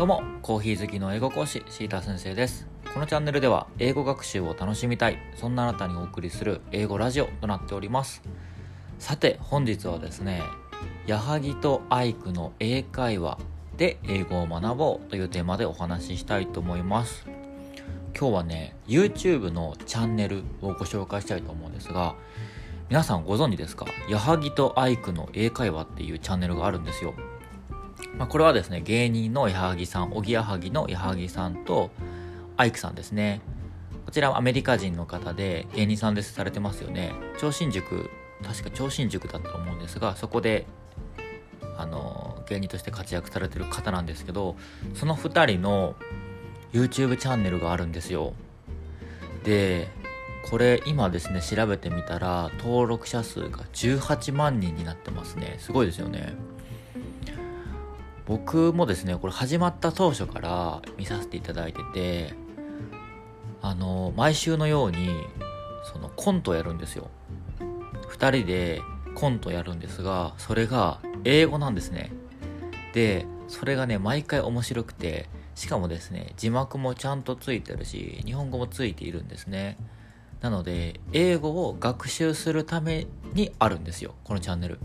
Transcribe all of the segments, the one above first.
どうも、コーヒー好きの英語講師、シータ先生です。このチャンネルでは、英語学習を楽しみたい、そんなあなたにお送りする英語ラジオとなっております。さて、本日はですね、矢作とアイクの英会話で英語を学ぼうというテーマでお話ししたいと思います。今日はね、YouTube のチャンネルをご紹介したいと思うんですが、皆さんご存知ですか？矢作とアイクの英会話っていうチャンネルがあるんですよ。まあ、これはですね、芸人の矢作さん、おぎやはぎの矢作さんと、アイクさんですね。こちらはアメリカ人の方で、芸人さんですされてますよね。超新塾、確か超新塾だったと思うんですが、そこで、あの、芸人として活躍されてる方なんですけど、その2人の YouTube チャンネルがあるんですよ。で、これ今ですね、調べてみたら、登録者数が18万人になってますね。すごいですよね。僕もですねこれ始まった当初から見させていただいててあの毎週のようにそのコントをやるんですよ。2人でコントやるんですがそれが英語なんですね。でそれがね毎回面白くてしかもですね字幕もちゃんとついてるし日本語もついているんですね。なので英語を学習するためにあるんですよこのチャンネル。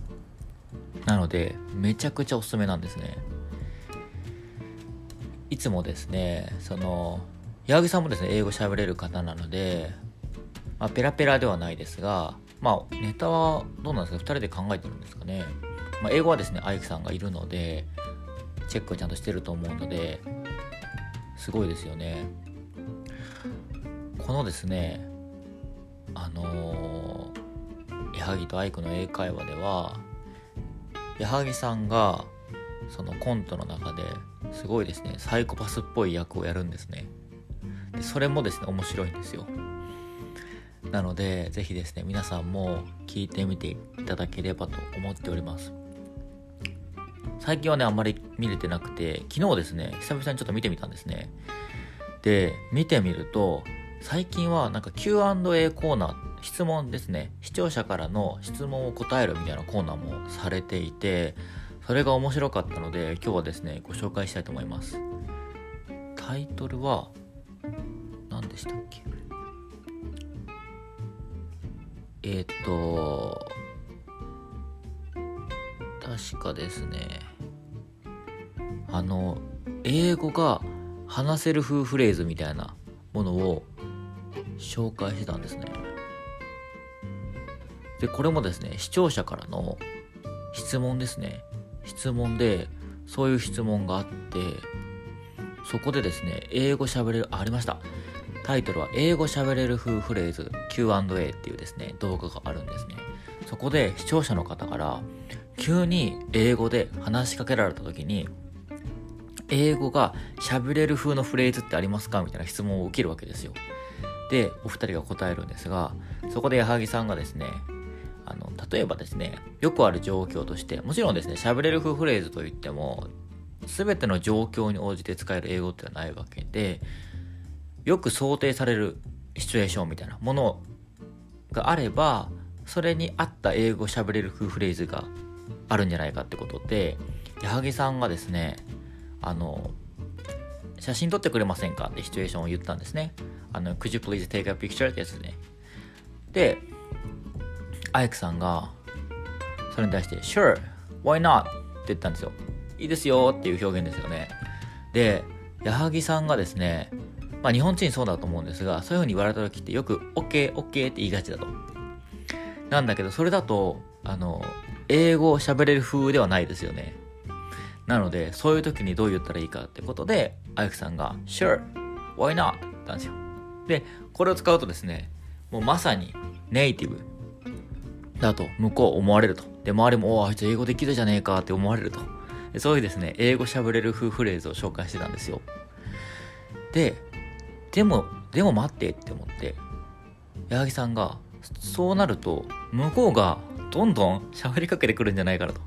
なのでめちゃくちゃおすすめなんですね。いつもですねその矢作さんもですね英語喋れる方なので、まあ、ペラペラではないですがまあネタはどうなんですか？2人で考えてるんですかね、まあ、英語はですねアイクさんがいるのでチェックをちゃんとしてると思うのですごいですよね。このですねあの、矢作とアイクの英会話では矢作さんがそのコントの中ですごいですねサイコパスっぽい役をやるんですね。でそれもですね面白いんですよ。なのでぜひですね皆さんも聞いてみていただければと思っております。最近はねあんまり見れてなくて昨日ですね久々にちょっと見てみたんですね。で見てみると最近はなんか Q&A コーナー質問ですね。視聴者からの質問を答えるみたいなコーナーもされていてそれが面白かったので今日はですねご紹介したいと思います。タイトルは何でしたっけ？えっ、と確かですね。あの英語が話せる風フレーズみたいなものを紹介してたんですね。でこれもですね視聴者からの質問ですね。質問でそういう質問があってそこでですね英語喋れるありました。タイトルは英語喋れる風フレーズ Q&A っていうですね動画があるんですね。そこで視聴者の方から急に英語で話しかけられた時に英語が喋れる風のフレーズってありますか？みたいな質問を受けるわけですよ。でお二人が答えるんですがそこで矢作さんがですねあの、例えばですね、よくある状況として、もちろんですね、喋れる風フレーズといっても、すべての状況に応じて使える英語ってのはないわけで、よく想定されるシチュエーションみたいなものがあれば、それに合った英語喋れる風フレーズがあるんじゃないかってことで、矢作さんがですね、あの、写真撮ってくれませんかってシチュエーションを言ったんですね。あの、could you please take a picture? ってやつね。で、アイクさんがそれに対して Sure, why not? って言ったんですよ。いいですよっていう表現ですよね。で矢作さんがですねまあ日本人そうだと思うんですがそういう風に言われた時ってよく OKOK、OK, OK って言いがちだと。なんだけどそれだとあの英語を喋れる風ではないですよね。なのでそういう時にどう言ったらいいかってことでアイクさんが Sure, why not? って言ったんですよ。でこれを使うとですねもうまさにネイティブ。だと向こう思われると。で、周りも、おあいつ英語できるじゃねえかって思われると。そういうですね、英語喋れる風フレーズを紹介してたんですよ。で、でも、でも待ってって思って、矢作さんが、そうなると、向こうがどんどん喋りかけてくるんじゃないかなと。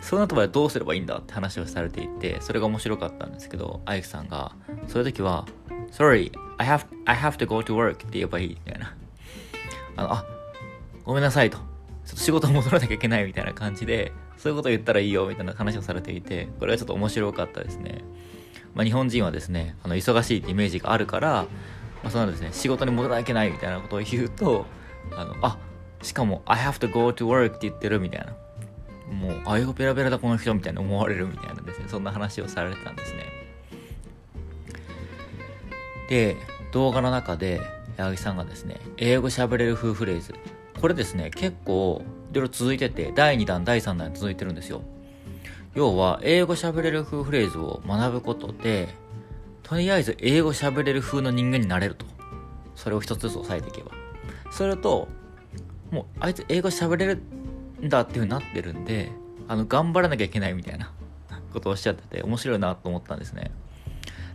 そうなった場合どうすればいいんだって話をされていて、それが面白かったんですけど、アイクさんが、そういう時は、Sorry, I have, I have to go to work って言えばいいみたいな。あの、あ、ごめんなさいと。ちょっと仕事戻らなきゃいけないみたいな感じで、そういうこと言ったらいいよみたいな話をされていて、これはちょっと面白かったですね。まあ、日本人はですねあの忙しいってイメージがあるから、まあ、そのですね仕事に戻らなきゃいけないみたいなことを言うとあのあしかも「I have to go to work」って言ってるみたいなもうあ英語ペラペラだこの人みたいに思われるみたいなですねそんな話をされてたんですねで動画の中で矢作さんがですね英語喋れる風フレーズこれですね結構いろいろ続いてて第2弾第3弾続いてるんですよ。要は英語喋れる風フレーズを学ぶことでとりあえず英語喋れる風の人間になれると。それを一つずつ押さえていけば。それともうあいつ英語喋れるんだっていう風になってるんであの頑張らなきゃいけないみたいな ことをおっしゃってて面白いなと思ったんですね。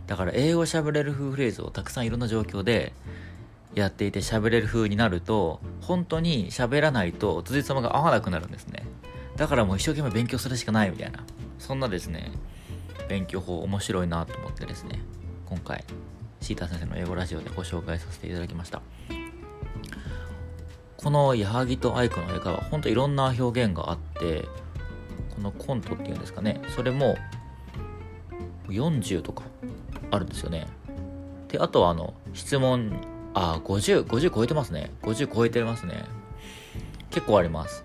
だから英語喋れる風フレーズをたくさんいろんな状況でやっていて喋れる風になると本当に喋らないと辻褄が合わなくなるんですね。だからもう一生懸命勉強するしかないみたいな。そんなですね勉強法面白いなと思ってですね今回シータ先生の英語ラジオでご紹介させていただきました。この矢作と愛子の英会話本当いろんな表現があってこのコントっていうんですかねそれも40とかあるんですよね。であとはあの質問あ、50、50超えてますね。50超えてますね。結構あります。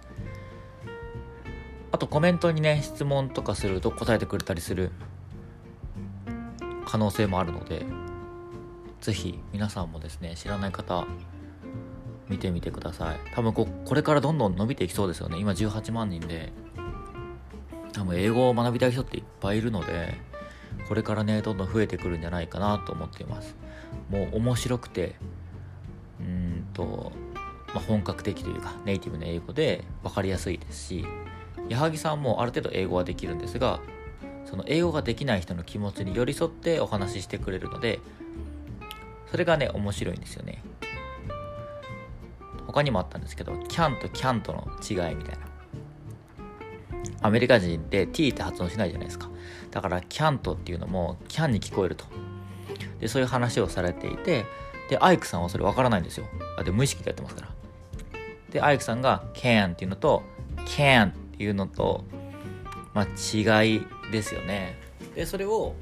あとコメントにね、質問とかすると答えてくれたりする可能性もあるので、ぜひ皆さんもですね、知らない方、見てみてください。多分ここれからどんどん伸びていきそうですよね。今18万人で、多分英語を学びたい人っていっぱいいるので、これからね、どんどん増えてくるんじゃないかなと思っています。もう面白くて、うんと、まあ、本格的というかネイティブな英語で分かりやすいですし矢作さんもある程度英語はできるんですがその英語ができない人の気持ちに寄り添ってお話ししてくれるのでそれがね面白いんですよね他にもあったんですけど can と can't の違いみたいなアメリカ人って t って発音しないじゃないですかだから can't っていうのも can に聞こえるとでそういう話をされていてで、アイクさんはそれわからないんですよ。あ、で、無意識でやってますから。で、アイクさんが can っていうのと can っていうのと、まあ、違いですよね。で、それを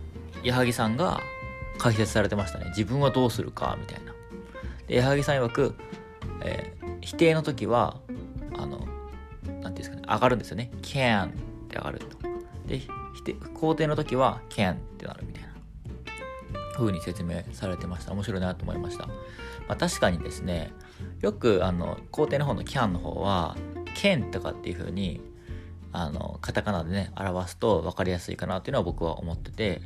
矢作さんが解説されてましたね。自分はどうするか、みたいな。で、矢作さん曰く、えー、否定の時は、ていうんですかね、上がるんですよね。can って上がると。で、肯定の時は can ってなるみたいな。風に説明されてました。面白いなと思いました。まあ、確かにですね、よくあの、工程の方の can の方は、can とかっていう風に、あの、カタカナでね、表すと分かりやすいかなっていうのは僕は思ってて、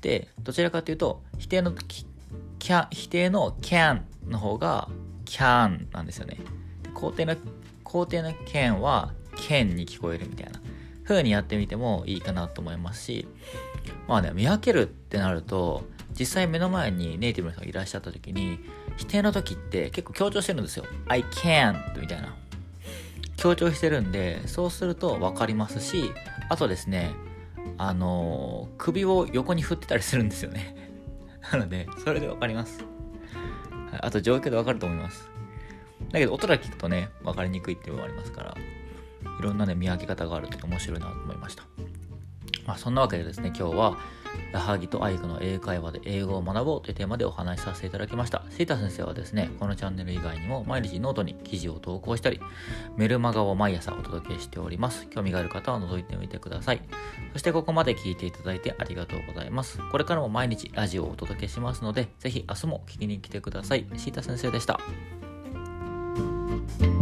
で、どちらかというと、否定の、can 否定の can の方が can なんですよね。肯定の、肯定の can は can に聞こえるみたいな風にやってみてもいいかなと思いますし、まあね、見分けるってなると、実際目の前にネイティブの人がいらっしゃった時に否定の時って結構強調してるんですよ。I can't みたいな。強調してるんでそうすると分かりますしあとですねあの、首を横に振ってたりするんですよね。なのでそれで分かります。あと状況で分かると思います。だけど音だけ聞くとね分かりにくいっていうのもありますからいろんなね見分け方があるって面白いなと思いましたまあそんなわけでですね今日は矢作と愛子の英会話で英語を学ぼうというテーマでお話しさせていただきました。シータ先生はですね、このチャンネル以外にも毎日ノートに記事を投稿したり、メルマガを毎朝お届けしております。興味がある方は覗いてみてください。そしてここまで聞いていただいてありがとうございます。これからも毎日ラジオをお届けしますので、ぜひ明日も聞きに来てください。シータ先生でした。Bye.